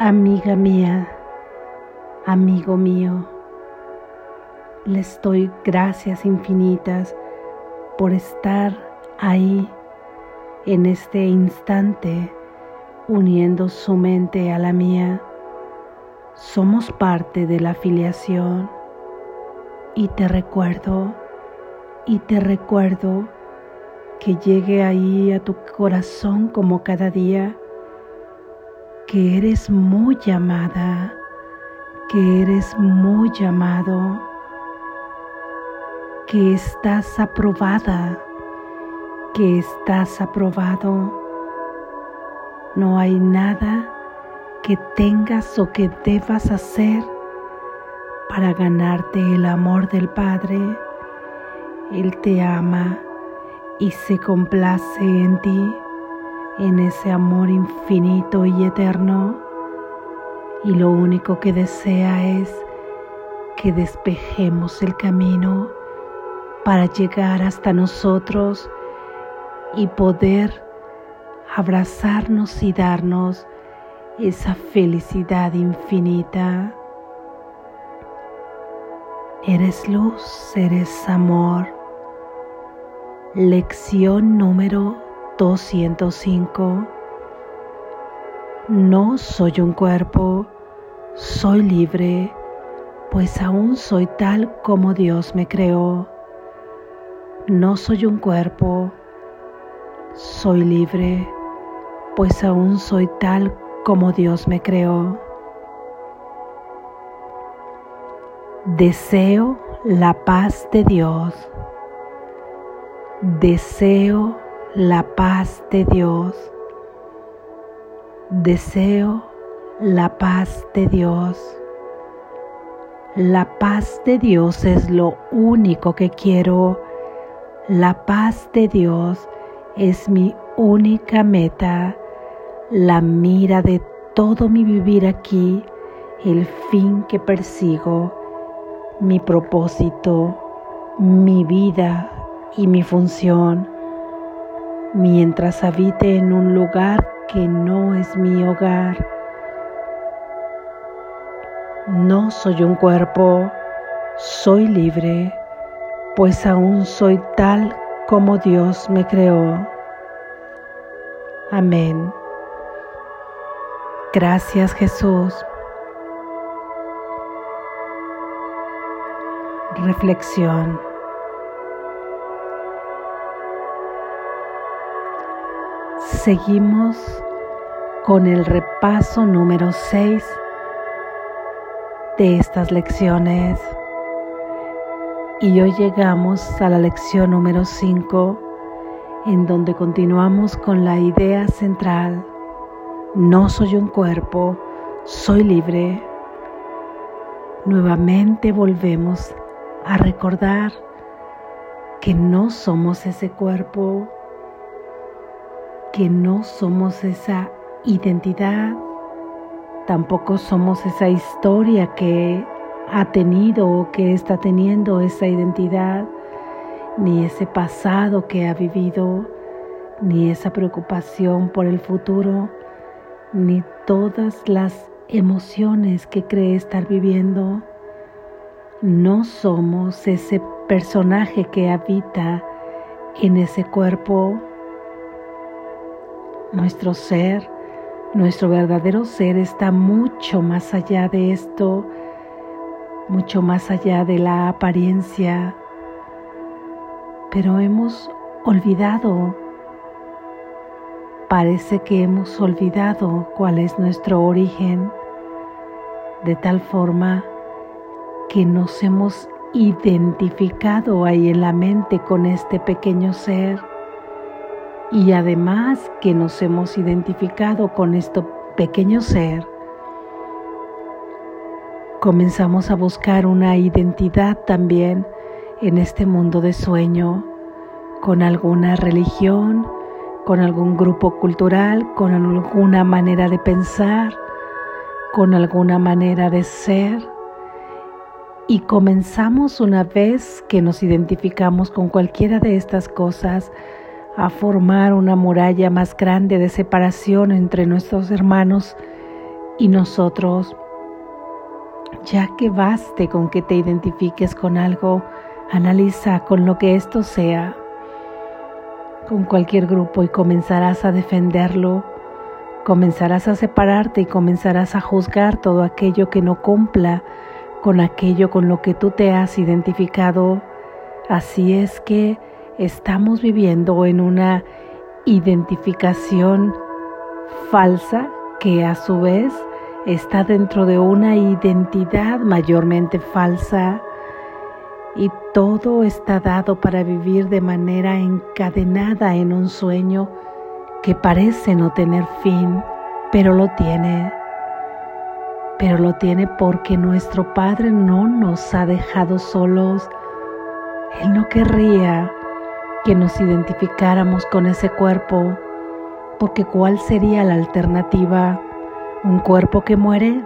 Amiga mía, amigo mío, les doy gracias infinitas por estar ahí en este instante uniendo su mente a la mía. Somos parte de la afiliación y te recuerdo y te recuerdo que llegue ahí a tu corazón como cada día que eres muy llamada, que eres muy llamado, que estás aprobada, que estás aprobado. No hay nada que tengas o que debas hacer para ganarte el amor del Padre. Él te ama y se complace en ti en ese amor infinito y eterno y lo único que desea es que despejemos el camino para llegar hasta nosotros y poder abrazarnos y darnos esa felicidad infinita. Eres luz, eres amor. Lección número 205. No soy un cuerpo, soy libre, pues aún soy tal como Dios me creó. No soy un cuerpo, soy libre, pues aún soy tal como Dios me creó. Deseo la paz de Dios. Deseo la paz de Dios. Deseo la paz de Dios. La paz de Dios es lo único que quiero. La paz de Dios es mi única meta, la mira de todo mi vivir aquí, el fin que persigo, mi propósito, mi vida y mi función mientras habite en un lugar que no es mi hogar. No soy un cuerpo, soy libre, pues aún soy tal como Dios me creó. Amén. Gracias Jesús. Reflexión. Seguimos con el repaso número 6 de estas lecciones y hoy llegamos a la lección número 5 en donde continuamos con la idea central, no soy un cuerpo, soy libre. Nuevamente volvemos a recordar que no somos ese cuerpo, que no somos esa identidad, tampoco somos esa historia que ha tenido o que está teniendo esa identidad, ni ese pasado que ha vivido, ni esa preocupación por el futuro, ni todas las emociones que cree estar viviendo. No somos ese personaje que habita en ese cuerpo nuestro ser, nuestro verdadero ser está mucho más allá de esto, mucho más allá de la apariencia, pero hemos olvidado, parece que hemos olvidado cuál es nuestro origen, de tal forma que nos hemos identificado ahí en la mente con este pequeño ser y además que nos hemos identificado con este pequeño ser, comenzamos a buscar una identidad también en este mundo de sueño, con alguna religión, con algún grupo cultural, con alguna manera de pensar, con alguna manera de ser. Y comenzamos una vez que nos identificamos con cualquiera de estas cosas, a formar una muralla más grande de separación entre nuestros hermanos Y nosotros, ya que baste con que te identifiques con algo, analiza con lo que esto sea, con cualquier grupo y comenzarás a defenderlo, comenzarás a separarte y comenzarás a juzgar todo aquello que no cumpla con aquello con lo que tú te has identificado. Así es que estamos viviendo en una identificación falsa que a su vez está dentro de una identidad mayormente falsa y todo está dado para vivir de manera encadenada en un sueño que parece no tener fin, pero lo tiene. Pero lo tiene porque nuestro Padre no nos ha dejado solos. Él no querría que nos identificáramos con ese cuerpo, porque ¿cuál sería la alternativa? ¿Un cuerpo que muere?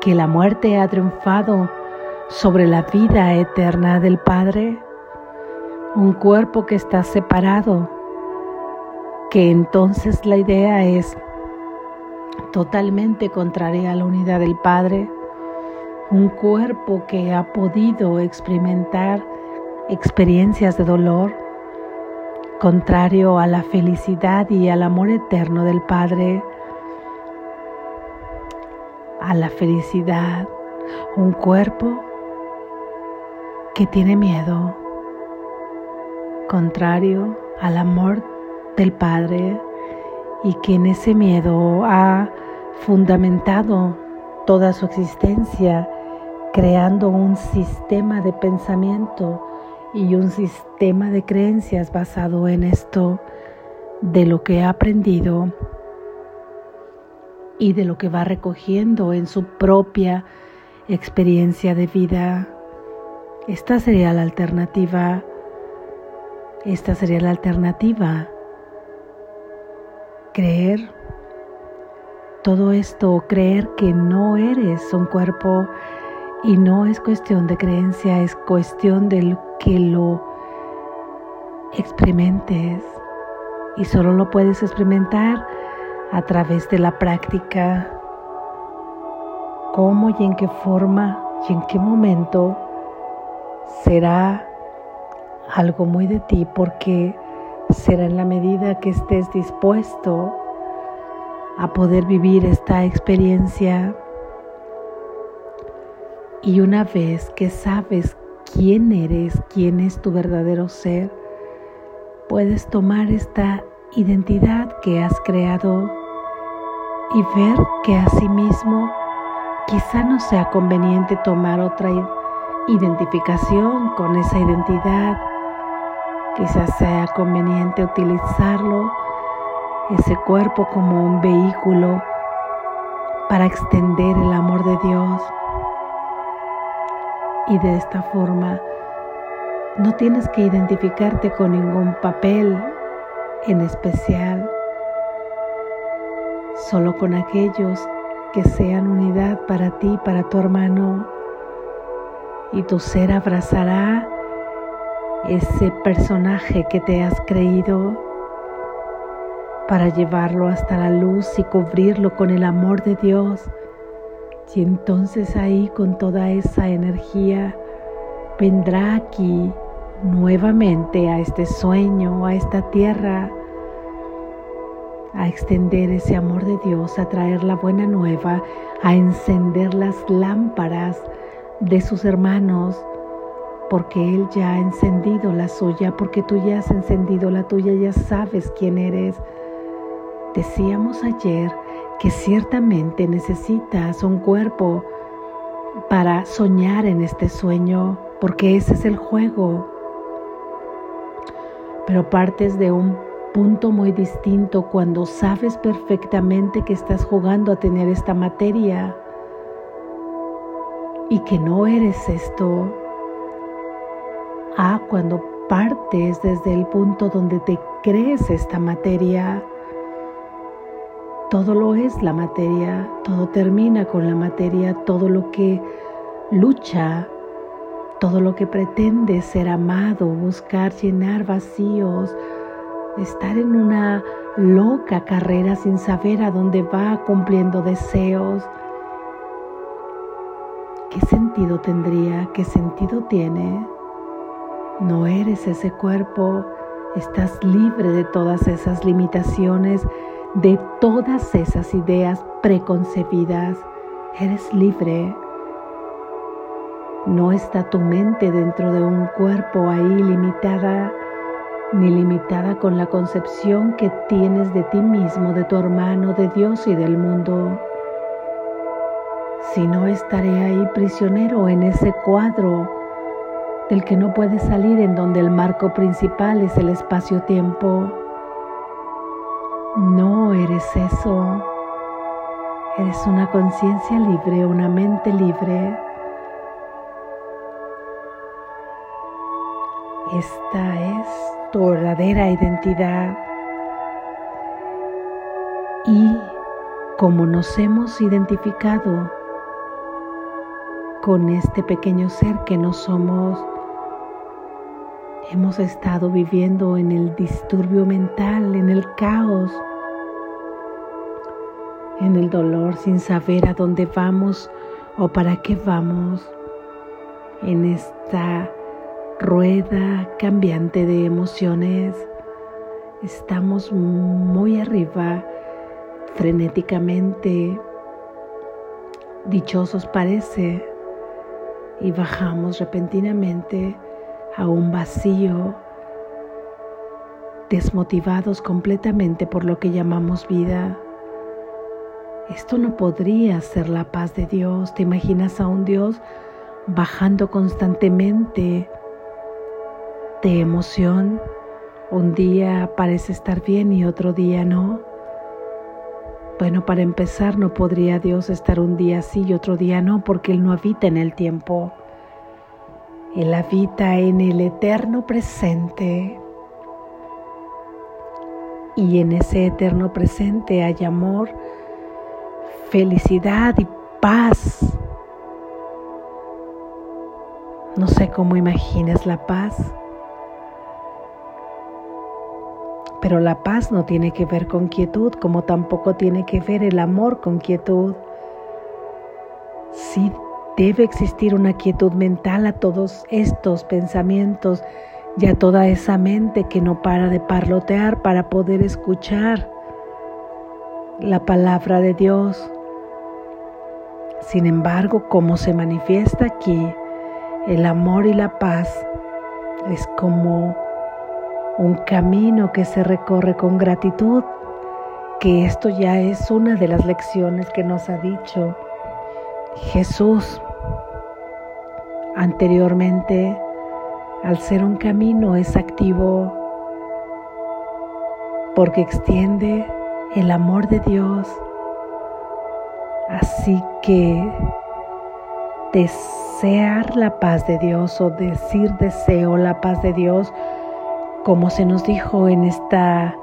¿Que la muerte ha triunfado sobre la vida eterna del Padre? ¿Un cuerpo que está separado? Que entonces la idea es totalmente contraria a la unidad del Padre, un cuerpo que ha podido experimentar experiencias de dolor, contrario a la felicidad y al amor eterno del Padre, a la felicidad, un cuerpo que tiene miedo, contrario al amor del Padre y que en ese miedo ha fundamentado toda su existencia, creando un sistema de pensamiento y un sistema de creencias basado en esto, de lo que ha aprendido y de lo que va recogiendo en su propia experiencia de vida. Esta sería la alternativa. Esta sería la alternativa. Creer todo esto, creer que no eres un cuerpo y no es cuestión de creencia, es cuestión de que lo experimentes. Y solo lo puedes experimentar a través de la práctica. ¿Cómo y en qué forma y en qué momento será algo muy de ti? Porque será en la medida que estés dispuesto a poder vivir esta experiencia y una vez que sabes quién eres, quién es tu verdadero ser, puedes tomar esta identidad que has creado y ver que asimismo quizá no sea conveniente tomar otra identificación con esa identidad, quizás sea conveniente utilizarlo, ese cuerpo como un vehículo para extender el amor de Dios y de esta forma no tienes que identificarte con ningún papel en especial, solo con aquellos que sean unidad para ti, para tu hermano, y tu ser abrazará ese personaje que te has creído para llevarlo hasta la luz y cubrirlo con el amor de Dios y entonces ahí con toda esa energía vendrá aquí nuevamente a este sueño, a esta tierra, a extender ese amor de Dios, a traer la buena nueva, a encender las lámparas de sus hermanos, porque Él ya ha encendido la suya, porque tú ya has encendido la tuya, ya sabes quién eres. Decíamos ayer que ciertamente necesitas un cuerpo para soñar en este sueño, porque ese es el juego. Pero partes de un punto muy distinto cuando sabes perfectamente que estás jugando a tener esta materia y que no eres esto. Ah, cuando partes desde el punto donde te crees esta materia todo lo es la materia, todo termina con la materia, todo lo que lucha, todo lo que pretende ser amado, buscar llenar vacíos, estar en una loca carrera sin saber a dónde va cumpliendo deseos. ¿Qué sentido tendría? ¿Qué sentido tiene? No eres ese cuerpo, estás libre de todas esas limitaciones, de todas esas ideas preconcebidas. Eres libre. No está tu mente dentro de un cuerpo ahí limitada ni limitada con la concepción que tienes de ti mismo, de tu hermano, de Dios y del mundo. Si no estaré ahí prisionero en ese cuadro del que no puedes salir en donde el marco principal es el espacio-tiempo. No eres eso. Eres una conciencia libre, una mente libre. Esta es tu verdadera identidad. Y como nos hemos identificado con este pequeño ser que no somos, hemos estado viviendo en el disturbio mental, en el caos, en el dolor sin saber a dónde vamos o para qué vamos, en esta rueda cambiante de emociones. Estamos muy arriba, frenéticamente, dichosos parece, y bajamos repentinamente a un vacío, desmotivados completamente por lo que llamamos vida. Esto no podría ser la paz de Dios. ¿Te imaginas a un Dios bajando constantemente de emoción. Un día parece estar bien y otro día no. Bueno, para empezar, no podría Dios estar un día sí y otro día no, porque Él no habita en el tiempo. Él habita en el eterno presente. Y en ese eterno presente hay amor, felicidad y paz. No sé cómo imaginas la paz. Pero la paz no tiene que ver con quietud, como tampoco tiene que ver el amor con quietud. Sí debe existir una quietud mental a todos estos pensamientos y a toda esa mente que no para de parlotear para poder escuchar la palabra de Dios. Sin embargo, como se manifiesta aquí, el amor y la paz es como un camino que se recorre con gratitud, que esto ya es una de las lecciones que nos ha dicho Jesús. Anteriormente, al ser un camino, es activo porque extiende el amor de Dios. Así que desear la paz de Dios o decir deseo la paz de Dios como se nos dijo en esta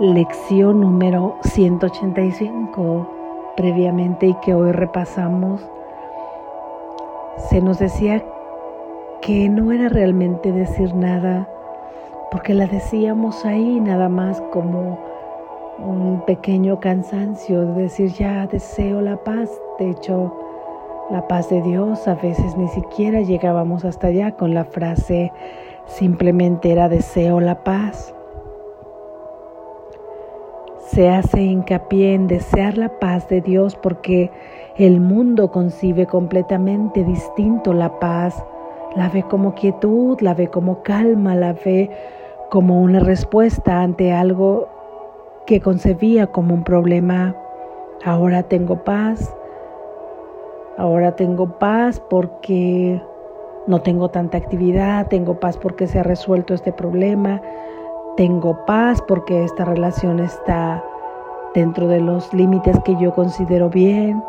lección número 185 previamente y que hoy repasamos, se nos decía que no era realmente decir nada, porque la decíamos ahí nada más como un pequeño cansancio de decir ya deseo la paz. De hecho, la paz de Dios a veces ni siquiera llegábamos hasta allá con la frase simplemente era deseo la paz. Se hace hincapié en desear la paz de Dios porque el mundo concibe completamente distinto la paz. La ve como quietud, la ve como calma, la ve como una respuesta ante algo que concebía como un problema. Ahora tengo paz. Ahora tengo paz porque no tengo tanta actividad, tengo paz porque se ha resuelto este problema, tengo paz porque esta relación está dentro de los límites que yo considero bien.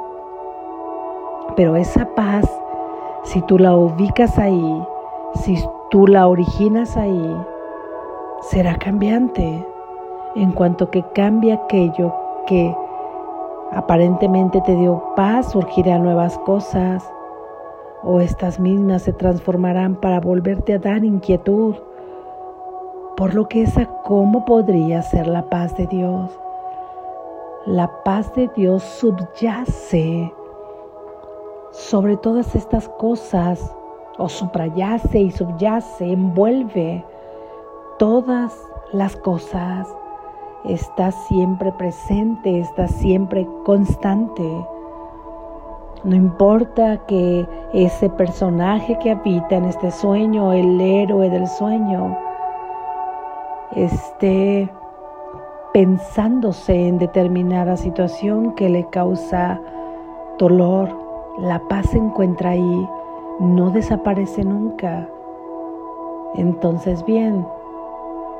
Pero esa paz, si tú la ubicas ahí, si tú la originas ahí, será cambiante. En cuanto que cambie aquello que aparentemente te dio paz, surgirán nuevas cosas o estas mismas se transformarán para volverte a dar inquietud Por lo que esa, ¿cómo podría ser la paz de Dios? La paz de Dios subyace sobre todas estas cosas, o suprayace y subyace, envuelve todas las cosas, está siempre presente, está siempre constante. No importa que ese personaje que habita en este sueño, el héroe del sueño, esté pensándose en determinada situación que le causa dolor, la paz se encuentra ahí, no desaparece nunca. Entonces bien,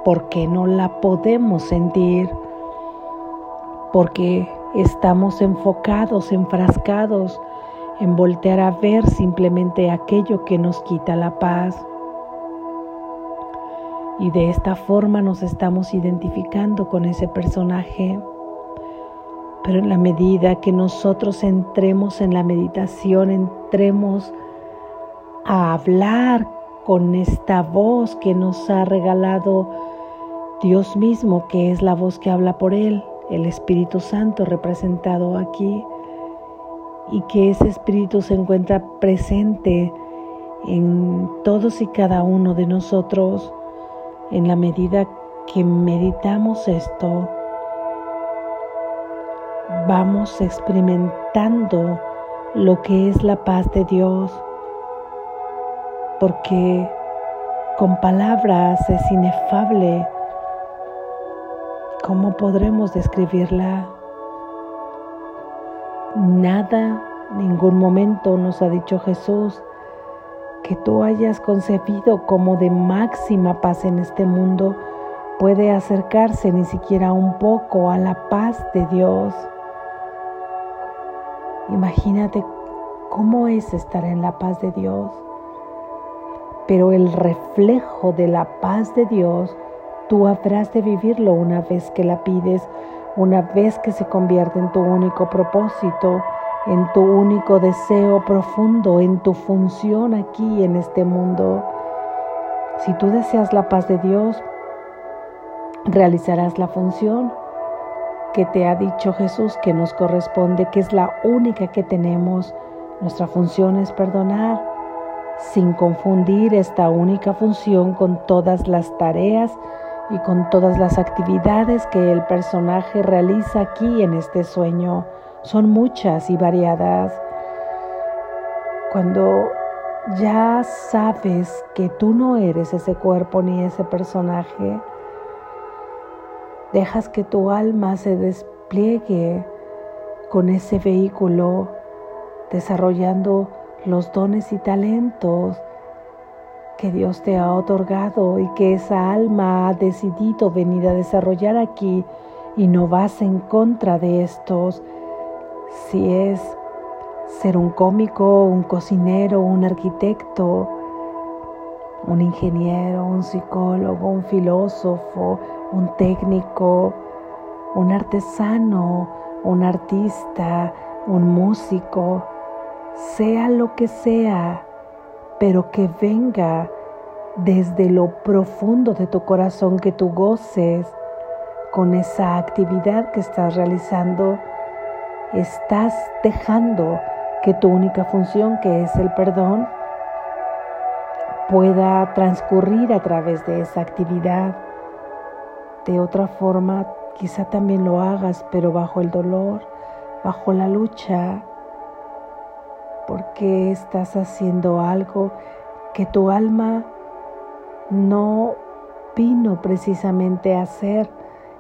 ¿por qué no la podemos sentir? Porque estamos enfocados, enfrascados en voltear a ver simplemente aquello que nos quita la paz. Y de esta forma nos estamos identificando con ese personaje. Pero en la medida que nosotros entremos en la meditación, entremos a hablar con esta voz que nos ha regalado Dios mismo, que es la voz que habla por Él, el Espíritu Santo representado aquí, y que ese Espíritu se encuentra presente en todos y cada uno de nosotros en la medida que meditamos esto, vamos experimentando lo que es la paz de Dios, porque con palabras es inefable. ¿Cómo podremos describirla? Nada, ningún momento nos ha dicho Jesús que tú hayas concebido como de máxima paz en este mundo puede acercarse ni siquiera un poco a la paz de Dios. Imagínate cómo es estar en la paz de Dios. Pero el reflejo de la paz de Dios, tú habrás de vivirlo una vez que la pides, una vez que se convierte en tu único propósito en tu único deseo profundo, en tu función aquí en este mundo. Si tú deseas la paz de Dios, realizarás la función que te ha dicho Jesús que nos corresponde, que es la única que tenemos. Nuestra función es perdonar, sin confundir esta única función con todas las tareas y con todas las actividades que el personaje realiza aquí en este sueño son muchas y variadas. Cuando ya sabes que tú no eres ese cuerpo ni ese personaje, dejas que tu alma se despliegue con ese vehículo, desarrollando los dones y talentos que Dios te ha otorgado y que esa alma ha decidido venir a desarrollar aquí y no vas en contra de estos. Si es ser un cómico, un cocinero, un arquitecto, un ingeniero, un psicólogo, un filósofo, un técnico, un artesano, un artista, un músico, sea lo que sea, pero que venga desde lo profundo de tu corazón, que tú goces con esa actividad que estás realizando estás dejando que tu única función, que es el perdón, pueda transcurrir a través de esa actividad. De otra forma, quizá también lo hagas, pero bajo el dolor, bajo la lucha, porque estás haciendo algo que tu alma no vino precisamente a hacer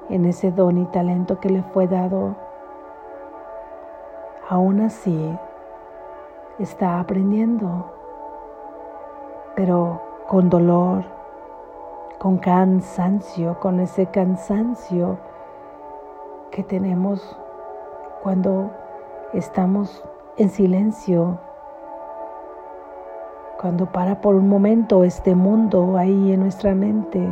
en ese don y talento que le fue dado aún así está aprendiendo, pero con dolor, con cansancio, con ese cansancio que tenemos cuando estamos en silencio, cuando para por un momento este mundo ahí en nuestra mente.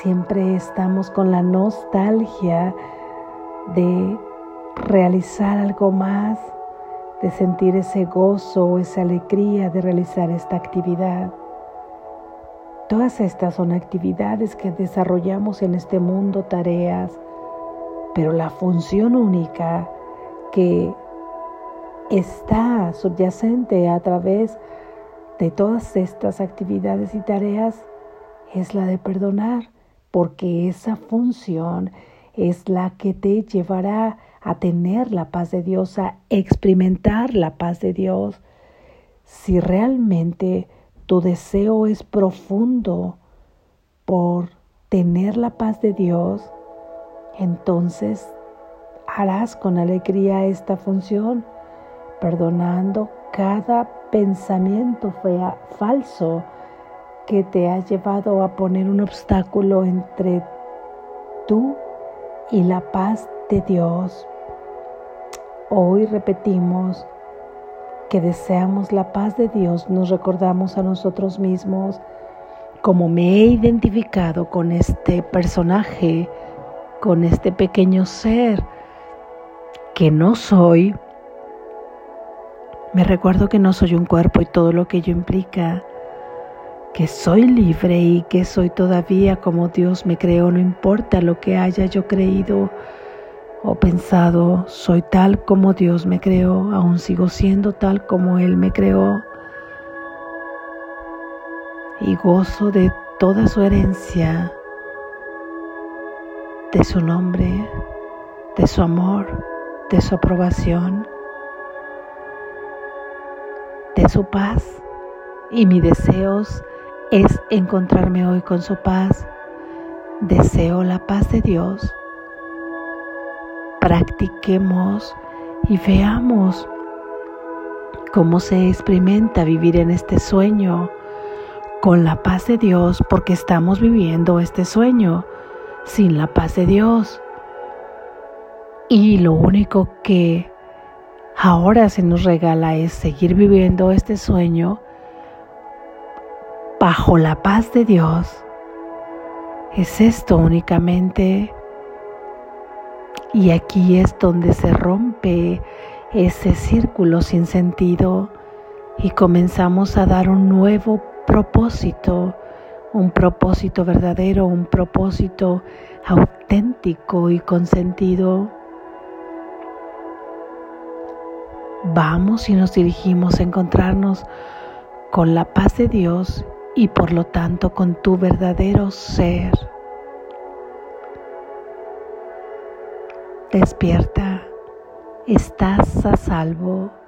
Siempre estamos con la nostalgia de realizar algo más, de sentir ese gozo esa alegría de realizar esta actividad. Todas estas son actividades que desarrollamos en este mundo, tareas, pero la función única que está subyacente a través de todas estas actividades y tareas es la de perdonar, porque esa función es la que te llevará a tener la paz de Dios, a experimentar la paz de Dios. Si realmente tu deseo es profundo por tener la paz de Dios, entonces harás con alegría esta función, perdonando cada pensamiento fea, falso que te ha llevado a poner un obstáculo entre tú y la paz de Dios. Hoy repetimos que deseamos la paz de Dios, nos recordamos a nosotros mismos como me he identificado con este personaje, con este pequeño ser que no soy. Me recuerdo que no soy un cuerpo y todo lo que ello implica, que soy libre y que soy todavía como Dios me creó, no importa lo que haya yo creído o pensado, soy tal como Dios me creó, aún sigo siendo tal como Él me creó. Y gozo de toda su herencia, de su nombre, de su amor, de su aprobación, de su paz. Y mi deseo es encontrarme hoy con su paz. Deseo la paz de Dios practiquemos y veamos cómo se experimenta vivir en este sueño con la paz de Dios porque estamos viviendo este sueño sin la paz de Dios. Y lo único que ahora se nos regala es seguir viviendo este sueño bajo la paz de Dios. Es esto únicamente y aquí es donde se rompe ese círculo sin sentido y comenzamos a dar un nuevo propósito, un propósito verdadero, un propósito auténtico y con sentido. Vamos y nos dirigimos a encontrarnos con la paz de Dios y por lo tanto con tu verdadero ser. Despierta, estás a salvo.